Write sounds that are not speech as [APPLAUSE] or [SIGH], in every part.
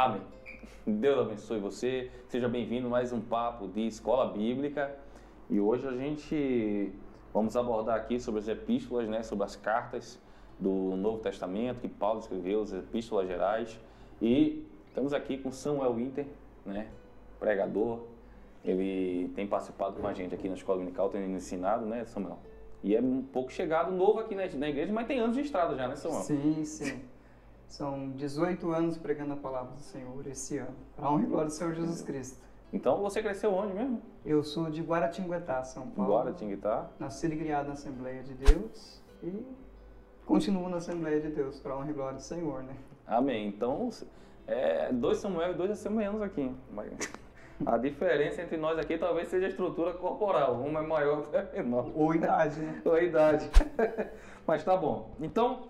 Amém. Deus abençoe você. Seja bem-vindo a mais um papo de escola bíblica. E hoje a gente vamos abordar aqui sobre as epístolas, né, sobre as cartas do Novo Testamento que Paulo escreveu, as epístolas gerais. E estamos aqui com Samuel Winter, né, pregador. Ele tem participado com a gente aqui na escola dominical, tem ensinado, né, Samuel? E é um pouco chegado novo aqui na, na igreja, mas tem anos de estrada já, né, Samuel? Sim, sim. São 18 anos pregando a palavra do Senhor esse ano. Para honra e glória do Senhor Jesus Cristo. Então você cresceu onde mesmo? Eu sou de Guaratinguetá, São Paulo. Guaratinguetá. Nascido e criado na Assembleia de Deus e continuo na Assembleia de Deus, para honra e glória do Senhor, né? Amém. Então, é, dois Samuel e dois assembleanos aqui. A diferença entre nós aqui talvez seja a estrutura corporal. Um é maior, outro é menor. Ou idade, né? Ou idade. [LAUGHS] Mas tá bom. Então,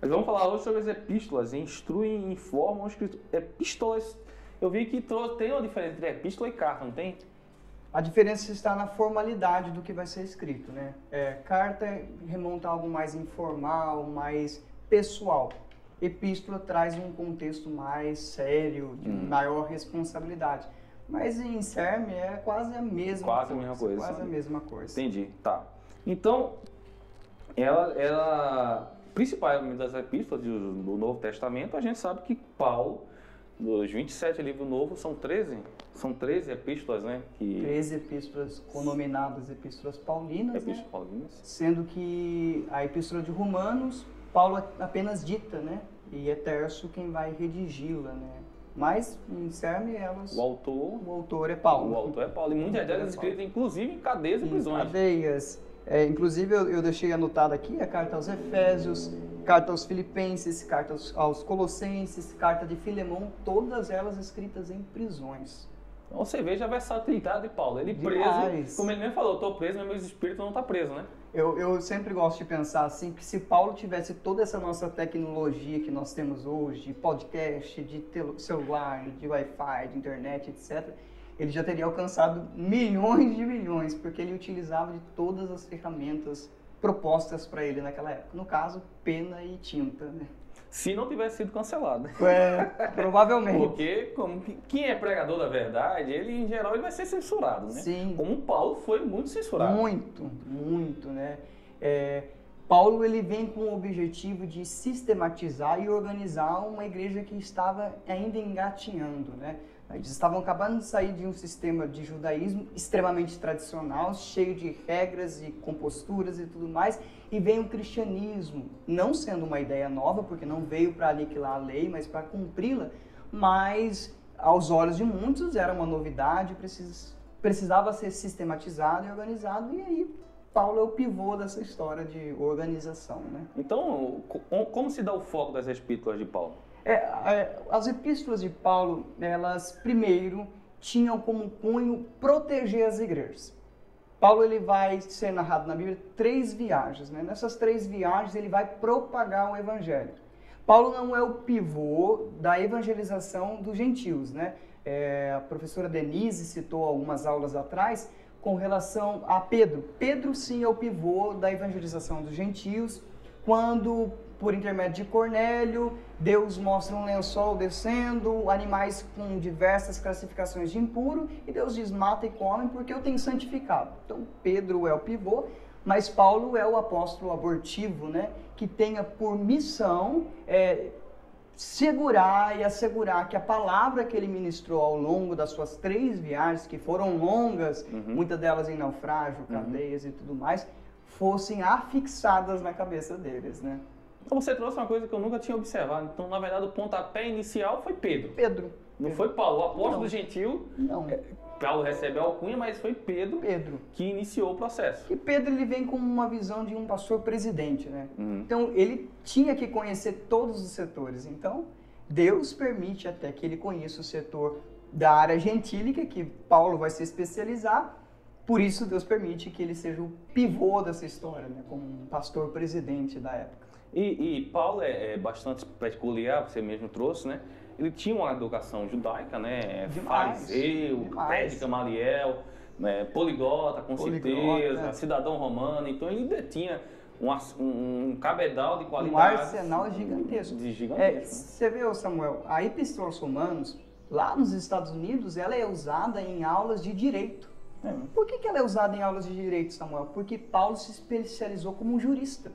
nós vamos falar hoje sobre as epístolas. Instruem, informam, escrito. Epístolas, eu vi que tem uma diferença entre epístola e carta, não tem? A diferença está na formalidade do que vai ser escrito, né? É, carta remonta a algo mais informal, mais pessoal. Epístola traz um contexto mais sério, de hum. maior responsabilidade. Mas em CERM é quase a mesma quase coisa. a mesma coisa. Quase a mesma coisa. Entendi, tá. Então, ela, ela principalmente das epístolas do Novo Testamento, a gente sabe que Paulo, dos 27 livros novos, são 13, são 13 epístolas, né? Que... 13 epístolas conominadas epístolas paulinas, epístolas né? paulinas. Sendo que a epístola de Romanos, Paulo apenas dita, né? E é Terço quem vai redigi-la, né? Mas, em CERN, elas... O autor... O autor é Paulo. O autor é Paulo. E muitas delas é escritas, inclusive, em cadeias e prisões. cadeias. É, inclusive, eu, eu, deixei anotado aqui a carta aos Efésios, carta aos Filipenses, carta aos, aos Colossenses, carta de Filemão, todas elas escritas em prisões. Então, você veja a versatilidade de Paulo. Ele preso, como ele mesmo falou, estou preso, mas meu espírito não está preso, né? Eu, eu sempre gosto de pensar assim, que se Paulo tivesse toda essa nossa tecnologia que nós temos hoje, de podcast, de celular, de Wi-Fi, de internet, etc., ele já teria alcançado milhões de milhões, porque ele utilizava de todas as ferramentas propostas para ele naquela época. No caso, pena e tinta, né? Se não tivesse sido cancelado. É, [LAUGHS] provavelmente. Porque como, quem é pregador da verdade, ele em geral ele vai ser censurado, né? Sim. Como Paulo foi muito censurado. Muito, muito, né? É, Paulo ele vem com o objetivo de sistematizar e organizar uma igreja que estava ainda engatinhando, né? Eles estavam acabando de sair de um sistema de judaísmo extremamente tradicional, cheio de regras e composturas e tudo mais, e vem o cristianismo, não sendo uma ideia nova, porque não veio para aniquilar a lei, mas para cumpri-la, mas aos olhos de muitos era uma novidade, precis, precisava ser sistematizado e organizado, e aí Paulo é o pivô dessa história de organização. Né? Então, como se dá o foco das epístolas de Paulo? É, é, as epístolas de Paulo, elas primeiro tinham como cunho proteger as igrejas. Paulo ele vai ser narrado na Bíblia três viagens, né? Nessas três viagens ele vai propagar o evangelho. Paulo não é o pivô da evangelização dos gentios, né? É, a professora Denise citou algumas aulas atrás com relação a Pedro. Pedro sim é o pivô da evangelização dos gentios, quando por intermédio de Cornélio, Deus mostra um lençol descendo, animais com diversas classificações de impuro, e Deus diz: mata e come porque eu tenho santificado. Então, Pedro é o pivô, mas Paulo é o apóstolo abortivo, né, que tenha por missão é, segurar e assegurar que a palavra que ele ministrou ao longo das suas três viagens, que foram longas, uhum. muitas delas em naufrágio, uhum. cadeias uhum. e tudo mais, fossem afixadas na cabeça deles, né? Então você trouxe uma coisa que eu nunca tinha observado. Então, na verdade, o pontapé inicial foi Pedro. Pedro. Não foi Paulo. O apóstolo não. gentil. Não. É, Paulo recebe a alcunha, mas foi Pedro, Pedro que iniciou o processo. E Pedro ele vem com uma visão de um pastor presidente, né? Uhum. Então ele tinha que conhecer todos os setores. Então Deus permite até que ele conheça o setor da área gentílica, que Paulo vai se especializar. Por isso Deus permite que ele seja o pivô dessa história, né? Como um pastor presidente da época. E, e Paulo é, é, bastante peculiar, você mesmo trouxe, né? Ele tinha uma educação judaica, né? Demais, Fariseu, pé de Gamaliel, né? poliglota, com certeza, cidadão romano. Então ele detinha um, um, um cabedal de qualidade. Um arsenal gigantesco. De gigantesco. É, você vê, Samuel, a Epístola aos Romanos, lá nos Estados Unidos, ela é usada em aulas de direito. É. Por que, que ela é usada em aulas de direito, Samuel? Porque Paulo se especializou como um jurista.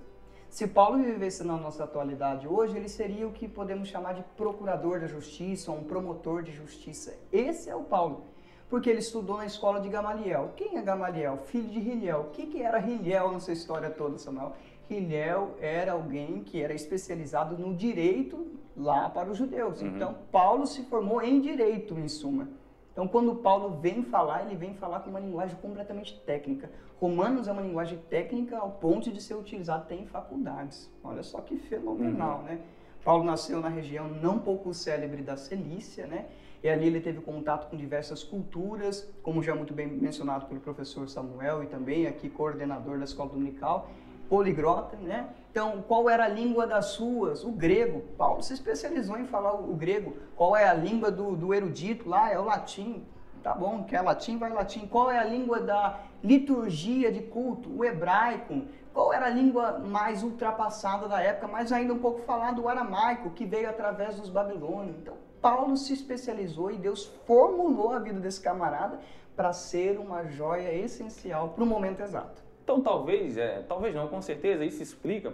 Se Paulo vivesse na nossa atualidade hoje, ele seria o que podemos chamar de procurador da justiça, ou um promotor de justiça. Esse é o Paulo. Porque ele estudou na escola de Gamaliel. Quem é Gamaliel? Filho de Hiliel. O que, que era Hiliel nessa história toda, Samuel? Hiliel era alguém que era especializado no direito lá para os judeus. Uhum. Então, Paulo se formou em direito, em suma. Então, quando Paulo vem falar, ele vem falar com uma linguagem completamente técnica. Romanos é uma linguagem técnica ao ponto de ser utilizado até em faculdades. Olha só que fenomenal, uhum. né? Paulo nasceu na região não pouco célebre da Cilícia, né? E ali ele teve contato com diversas culturas, como já muito bem mencionado pelo professor Samuel e também aqui coordenador da escola dominical poligrota, né? Então, qual era a língua das suas? O grego. Paulo se especializou em falar o grego. Qual é a língua do, do erudito lá? É o latim. Tá bom, quer latim, vai latim. Qual é a língua da liturgia de culto? O hebraico. Qual era a língua mais ultrapassada da época, mas ainda um pouco falado o aramaico, que veio através dos babilônios. Então, Paulo se especializou e Deus formulou a vida desse camarada para ser uma joia essencial para o momento exato. Então, talvez, é, talvez não, com certeza, isso explica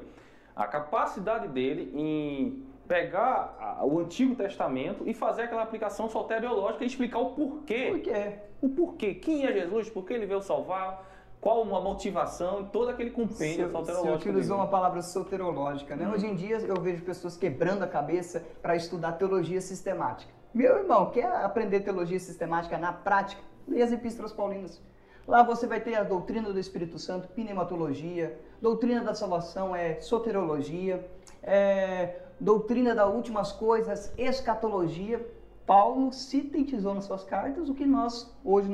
a capacidade dele em pegar a, o Antigo Testamento e fazer aquela aplicação soteriológica e explicar o porquê. Por quê? O porquê. Quem é Jesus? Por que ele veio salvar? Qual a motivação? Todo aquele compêndio se, soterológico. Você utilizou uma palavra soterológica, né? Hum. Hoje em dia eu vejo pessoas quebrando a cabeça para estudar teologia sistemática. Meu irmão, quer aprender teologia sistemática na prática? Leia as epístolas paulinas. Lá você vai ter a doutrina do Espírito Santo, pneumatologia, doutrina da salvação é soterologia, é, doutrina das últimas coisas, escatologia. Paulo sintetizou nas suas cartas o que nós hoje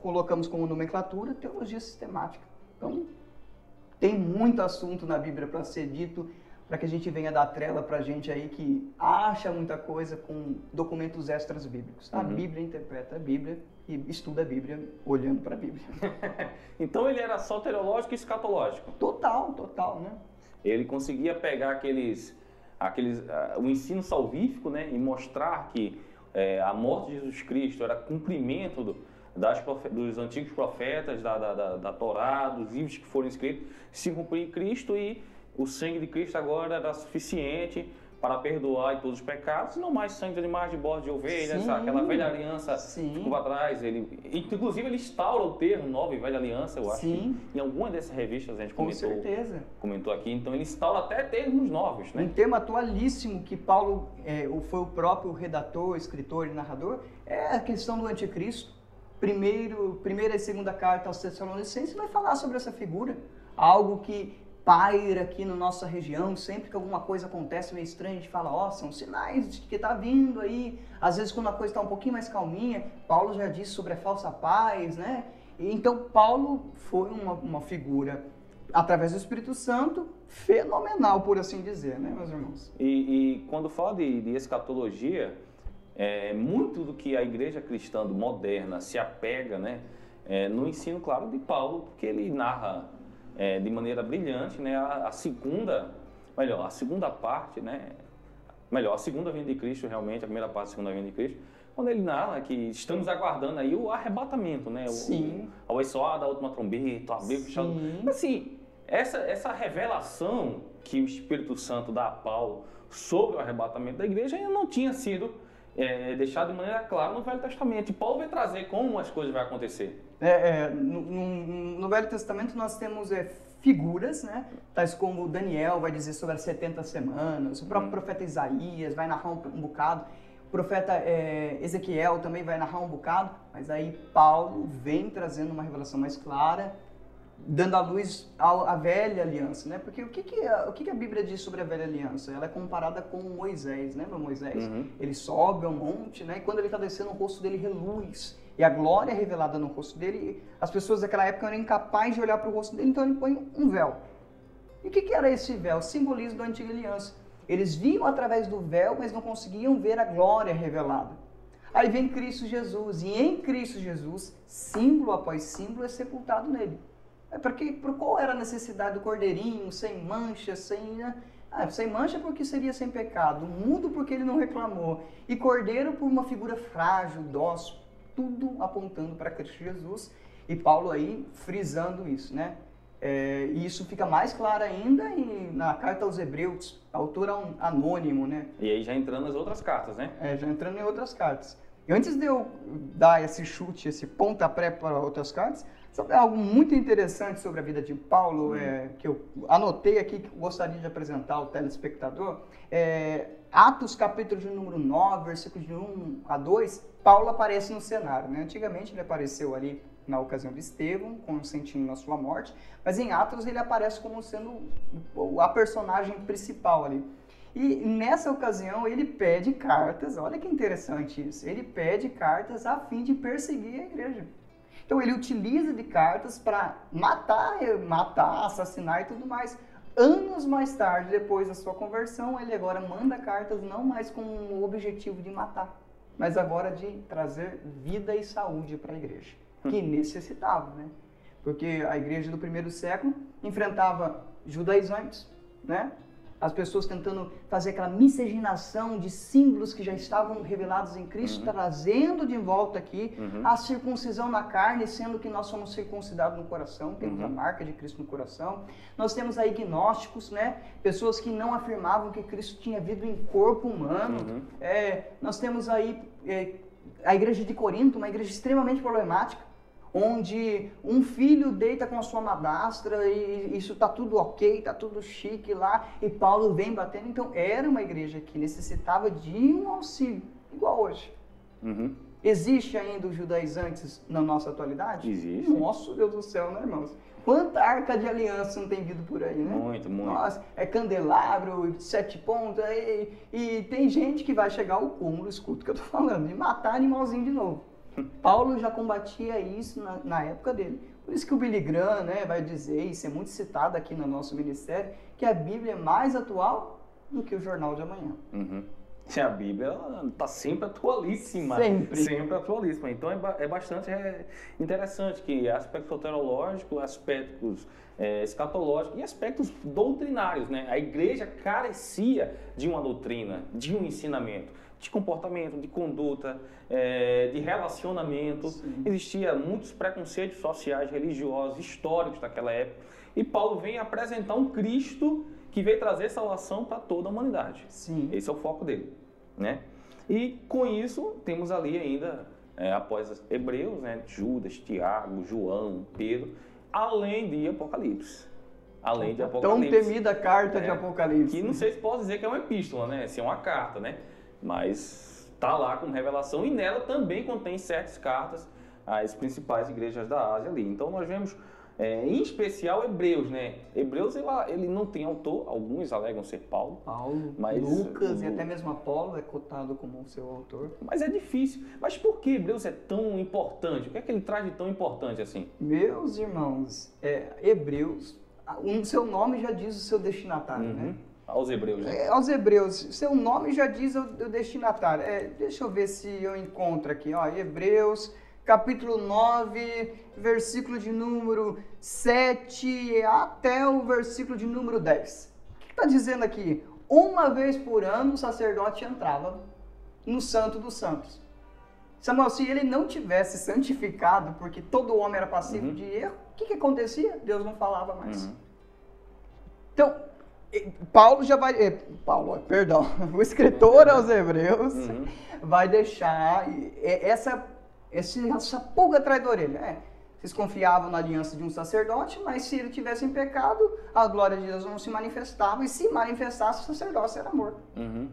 colocamos como nomenclatura, teologia sistemática. Então, tem muito assunto na Bíblia para ser dito, para que a gente venha dar trela para a gente aí que acha muita coisa com documentos extras bíblicos. A uhum. Bíblia interpreta a Bíblia e estuda a Bíblia olhando para a Bíblia. [LAUGHS] então ele era soteriológico e escatológico. Total, total, né? Ele conseguia pegar aqueles, aqueles, uh, o ensino salvífico, né, e mostrar que é, a morte de Jesus Cristo era cumprimento do, das, dos antigos profetas, da, da, da, da Torá, dos livros que foram escritos, se cumprir em Cristo e o sangue de Cristo agora era suficiente para perdoar todos os pecados, não mais sangue de animais de bordo de ovelhas, sim, aquela velha aliança sim. ficou para trás. Ele, inclusive, ele instaura o termo nova e velha aliança, eu acho. Sim. em alguma dessas revistas a gente comentou. Com certeza. Comentou aqui. Então, ele instaura até termos novos. Né? Um tema atualíssimo que Paulo é, foi o próprio redator, escritor e narrador é a questão do anticristo. Primeiro, primeira e segunda carta aos Tessalonicenses vai falar sobre essa figura. Algo que paira aqui na nossa região, sempre que alguma coisa acontece meio estranha, a gente fala, ó, oh, são sinais de que está vindo aí. Às vezes quando a coisa está um pouquinho mais calminha, Paulo já disse sobre a falsa paz, né? Então Paulo foi uma, uma figura, através do Espírito Santo, fenomenal, por assim dizer, né, meus irmãos? E, e quando fala de, de escatologia, é, muito do que a igreja cristã moderna se apega, né, é, no ensino, claro, de Paulo, porque ele narra é, de maneira brilhante, né? A, a, segunda, melhor, a segunda parte, né? Melhor, a segunda vinda de Cristo, realmente, a primeira parte da segunda vinda de Cristo, quando ele narra que estamos aguardando aí o arrebatamento, né? Sim. O, o soar da última trombeta, abrir fechado. Assim, essa, essa revelação que o Espírito Santo dá a Paulo sobre o arrebatamento da igreja ainda não tinha sido é, deixado de maneira clara no Velho Testamento. E Paulo vai trazer como as coisas vão acontecer. É, é, no, no, Velho Testamento nós temos é, figuras, né? tais como Daniel vai dizer sobre as 70 semanas, o próprio hum. profeta Isaías vai narrar um, um bocado, o profeta é, Ezequiel também vai narrar um bocado, mas aí Paulo vem trazendo uma revelação mais clara dando à luz a, a, velha aliança, né? Porque o que que, a, o que que a Bíblia diz sobre a velha aliança? Ela é comparada com Moisés, lembra Moisés? Uhum. Ele sobe ao monte, né? E quando ele está descendo, o rosto dele reluz. E a glória é revelada no rosto dele. As pessoas daquela época eram incapazes de olhar para o rosto dele, então ele põe um véu. E o que, que era esse véu? Simbolismo da antiga aliança. Eles viam através do véu, mas não conseguiam ver a glória revelada. Aí vem Cristo Jesus, e em Cristo Jesus, símbolo após símbolo é sepultado nele. É porque, por qual era a necessidade do cordeirinho, sem mancha, sem. Né? Ah, sem mancha porque seria sem pecado, mudo porque ele não reclamou, e cordeiro por uma figura frágil, dócil, tudo apontando para Cristo Jesus. E Paulo aí frisando isso, né? É, e isso fica mais claro ainda em, na carta aos Hebreus, autor anônimo, né? E aí já entrando nas outras cartas, né? É, já entrando em outras cartas. E antes de eu dar esse chute, esse pontapé para outras cartas, sobre algo muito interessante sobre a vida de Paulo, hum. é, que eu anotei aqui, que gostaria de apresentar ao telespectador, é, Atos capítulo de número 9, versículos de 1 a 2, Paulo aparece no cenário. Né? Antigamente ele apareceu ali na ocasião de Estevão, consentindo na sua morte, mas em Atos ele aparece como sendo a personagem principal ali. E nessa ocasião ele pede cartas, olha que interessante isso, ele pede cartas a fim de perseguir a igreja. Então ele utiliza de cartas para matar, matar, assassinar e tudo mais. Anos mais tarde, depois da sua conversão, ele agora manda cartas não mais com o objetivo de matar, mas agora de trazer vida e saúde para a igreja que necessitavam, né? Porque a igreja do primeiro século enfrentava judaizantes, né? As pessoas tentando fazer aquela miscigenação de símbolos que já estavam revelados em Cristo, uhum. trazendo de volta aqui uhum. a circuncisão na carne, sendo que nós somos circuncidados no coração, temos uhum. a marca de Cristo no coração. Nós temos aí gnósticos, né? Pessoas que não afirmavam que Cristo tinha vindo em corpo humano. Uhum. É, nós temos aí é, a igreja de Corinto, uma igreja extremamente problemática onde um filho deita com a sua madrastra e isso tá tudo ok, tá tudo chique lá, e Paulo vem batendo. Então era uma igreja que necessitava de um auxílio, igual hoje. Uhum. Existe ainda os judaizantes na nossa atualidade? Existe. Nosso Deus do céu, né, irmãos? Quanta arca de aliança não tem vindo por aí, né? Muito, muito. Nossa, é candelabro, sete pontas, e, e tem gente que vai chegar ao cúmulo, escuta o que eu tô falando, e matar animalzinho de novo. Paulo já combatia isso na, na, época dele. Por isso que o Billy Graham né, vai dizer, isso é muito citado aqui no nosso ministério, que a Bíblia é mais atual do que o Jornal de Amanhã. Uhum. E a Bíblia está sempre atualíssima. Sempre. Sempre atualíssima. Então é, é bastante é interessante que aspectos soterológicos, aspectos é, escatológicos e aspectos doutrinários. Né? A igreja carecia de uma doutrina, de um ensinamento de comportamento, de conduta, é, de relacionamento. Sim. Existia muitos preconceitos sociais, religiosos, históricos daquela época. E Paulo vem apresentar um Cristo que veio trazer salvação para toda a humanidade. Sim. Esse é o foco dele, né? E com isso temos ali ainda é, após Hebreus, né? Judas, Tiago, João, Pedro, além de Apocalipse. Além de Apocalipse. Tão temida carta é, de Apocalipse. Que não sei se pode dizer que é uma epístola, né? Se é uma carta, né? Mas está lá com revelação e nela também contém sete cartas às principais igrejas da Ásia ali. Então nós vemos, é, em especial Hebreus, né? Hebreus ele, ele não tem autor, alguns alegam ser Paulo. Paulo, mas Lucas o, e até mesmo Apolo é cotado como seu autor. Mas é difícil. Mas por que Hebreus é tão importante? O que é que ele traz de tão importante assim? Meus irmãos, é, Hebreus, o seu nome já diz o seu destinatário, né? uhum. né? Aos hebreus, né? É, aos hebreus. Seu nome já diz o, o destinatário. É, deixa eu ver se eu encontro aqui. Ó, hebreus, capítulo 9, versículo de número 7 até o versículo de número 10. O que está dizendo aqui? Uma vez por ano o sacerdote entrava no Santo dos Santos. Samuel, se ele não tivesse santificado, porque todo homem era passivo uhum. de erro, o que, que acontecia? Deus não falava mais. Uhum. Então, Paulo já vai. Eh, Paulo, perdão. [LAUGHS] O escritor aos Hebreus uhum. vai deixar essa, essa pulga atrás da orelha. É, vocês confiavam na aliança de um sacerdote, mas se ele tivesse em pecado, a glória de Deus não se manifestava, e se manifestasse, o sacerdócio era morto. Uhum.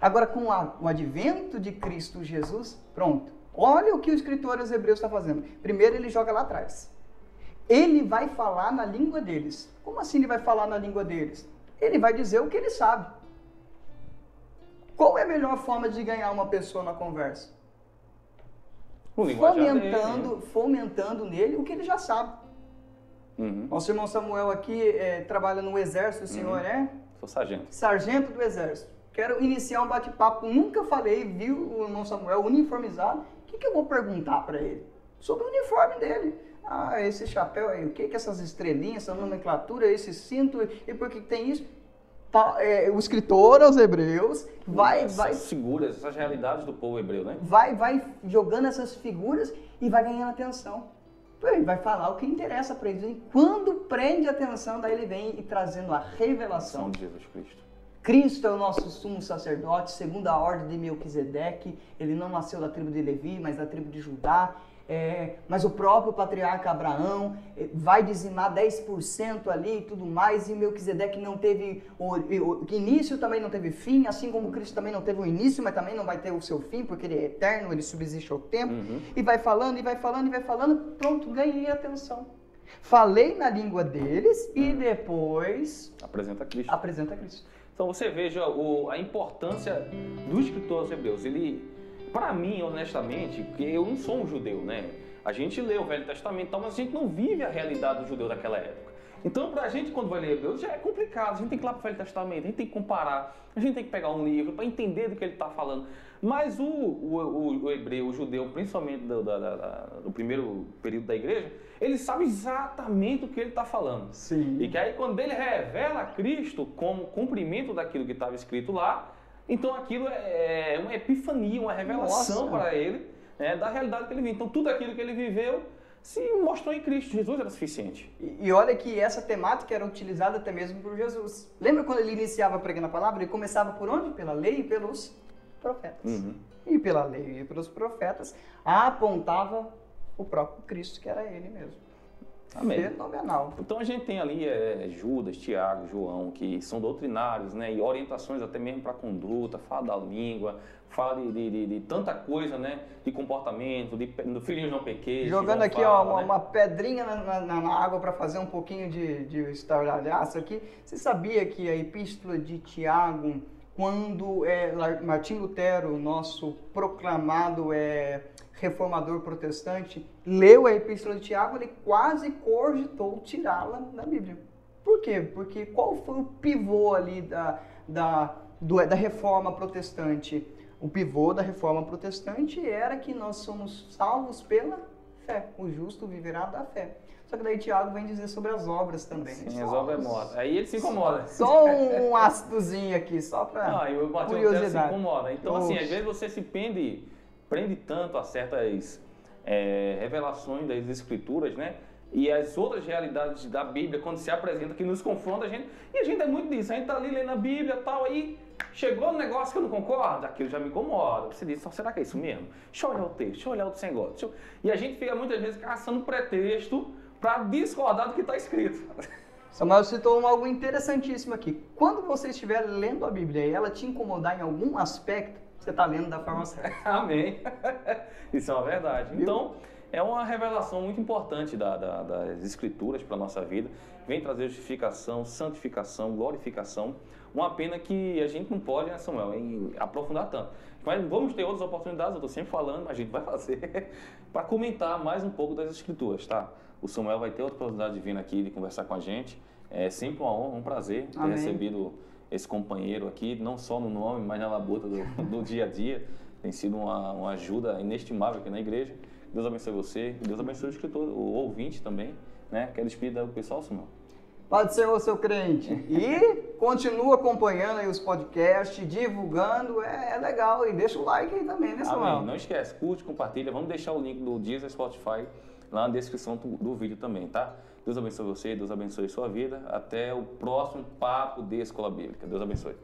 Agora, com a, o advento de Cristo Jesus, pronto. Olha o que o escritor aos Hebreus está fazendo. Primeiro, ele joga lá atrás. Ele vai falar na língua deles. Como assim ele vai falar na língua deles? Ele vai dizer o que ele sabe. Qual é a melhor forma de ganhar uma pessoa na conversa? fomentando, dele, né? fomentando nele o que ele já sabe. Uhum. Nosso irmão Samuel aqui é, trabalha no exército, o senhor uhum. é? Sou sargento. Sargento do exército. Quero iniciar um bate-papo. Nunca falei, viu o irmão Samuel uniformizado. O que, que eu vou perguntar para ele? Sobre o uniforme dele. Ah, esse chapéu aí, o que que essas estrelinhas, essa nomenclatura, esse cinto, e por que tem isso? Pa- é, o escritor aos hebreus vai, essas vai, figuras, essas realidades do povo hebreu, né? vai, vai jogando essas figuras e vai ganhando atenção. Ele vai falar o que interessa para eles. E quando prende a atenção, daí ele vem e trazendo a revelação. São de Jesus Cristo. Cristo é o nosso sumo sacerdote, segundo a ordem de Melquisedeque. Ele não nasceu da tribo de Levi, mas da tribo de Judá. É, mas o próprio patriarca Abraão eh, vai dizimar 10% ali e tudo mais, e Melquisedeque não teve início, também não teve fim, assim como Cristo também não teve o início, mas também não vai ter o seu fim, porque ele é eterno, ele subsiste ao tempo. Uhum. E vai falando, e vai falando, e vai falando, pronto, ganhei atenção. Falei na língua deles e depois Apresenta Cristo. apresenta Cristo. Então você veja o- a importância do escritor aos hebreus. Ele, para mim, honestamente, porque eu não sou um judeu, né? A gente lê o Velho Testamento, e tal, mas a gente não vive a realidade do judeu daquela época. Então, pra gente, quando vai ler Hebreus, já é complicado. A gente tem que ir lá pro Velho Testamento, a gente tem que comparar, a gente tem que pegar um livro para entender do que ele está falando. Mas o, o, o- o hebreu, o judeu, principalmente do, da- da- do primeiro período da igreja, ele sabe exatamente o que ele está falando. Sim. E que aí quando ele revela Cristo como cumprimento daquilo que estava escrito lá, então aquilo é uma epifania, uma revelação Nossa. para ele né, da realidade que ele vive. Então tudo aquilo que ele viveu se mostrou em Cristo. Jesus era suficiente. E, e olha que essa temática era utilizada até mesmo por Jesus. Lembra quando ele iniciava pregando a palavra? Ele começava por onde? Pela lei e pelos profetas. Uhum. E pela lei e pelos profetas apontava o próprio Cristo, que era ele mesmo. Amém. Fenomenal. Então a gente tem ali é, Judas, Tiago, João, que são doutrinários, né? E orientações até mesmo para conduta, fala da língua, fala de, de, de- de tanta coisa, né? De comportamento, de, do filhinhos não pequenos. Jogando aqui fala, ó, uma, né? uma pedrinha na, na- na água para fazer um pouquinho de, de estardalhaço aqui. Você sabia que a epístola de Tiago, quando é, Martim Lutero, nosso proclamado é, reformador protestante, leu a epístola de Tiago, ele quase cogitou tirá-la da Bíblia. Por quê? Porque qual foi o pivô ali da, da, do- da reforma protestante? O pivô da reforma protestante era que nós somos salvos pela fé. O justo viverá da fé. Só que daí Tiago vem dizer sobre as obras também. Sim, Só- as obras é morta. Aí ele se incomoda. Só um [LAUGHS] ácidozinho aqui, só para Ah, e o se curiosidade. incomoda. Então, assim, Oxe. às vezes você se prende, prende tanto a certas é, revelações das escrituras, né? E as outras realidades da Bíblia, quando se apresenta, que nos confronta a gente. E a gente é muito disso. A gente tá ali lendo a Bíblia e tal, aí chegou um negócio que eu não concordo, aquilo já me incomoda. Você diz, "Só, será que é isso mesmo? Deixa eu olhar o texto, deixa eu olhar negócio. deixa eu-" E a gente fica muitas vezes caçando pretexto para discordar do que está escrito. [LAUGHS] Samuel citou algo interessantíssimo aqui. Quando você estiver lendo a Bíblia e ela te incomodar em algum aspecto, você está lendo da forma certa. [LAUGHS] Amém. [LAUGHS] Isso é uma verdade. Então, é uma revelação muito importante da- da- das Escrituras para a nossa vida. Vem trazer justificação, santificação, glorificação. Uma pena que a gente não pode, né, Samuel, aprofundar tanto. Mas vamos ter outras oportunidades, eu estou sempre falando, mas a gente vai fazer, para comentar mais um pouco das Escrituras, tá? O Samuel vai ter outra oportunidade de vir aqui, de conversar com a gente. É sempre uma honra, um prazer ter Amém. recebido esse companheiro aqui, não só no nome, mas na labuta do, [LAUGHS] do dia a dia. Tem sido uma, uma ajuda inestimável aqui na igreja. Deus abençoe você, Deus abençoe o escritor, o ouvinte também, né? Quer despedir do pessoal, Samuel? Pode ser o seu crente. E continua acompanhando aí os podcasts, divulgando, é, é legal. E deixa o like aí também, né, Samuel? Amém. Não esquece, curte, compartilha. Vamos deixar o link do Deezer Spotify lá na descrição do, do vídeo também, tá? Deus abençoe você, Deus abençoe sua vida. Até o próximo Papo de Escola Bíblica. Deus abençoe.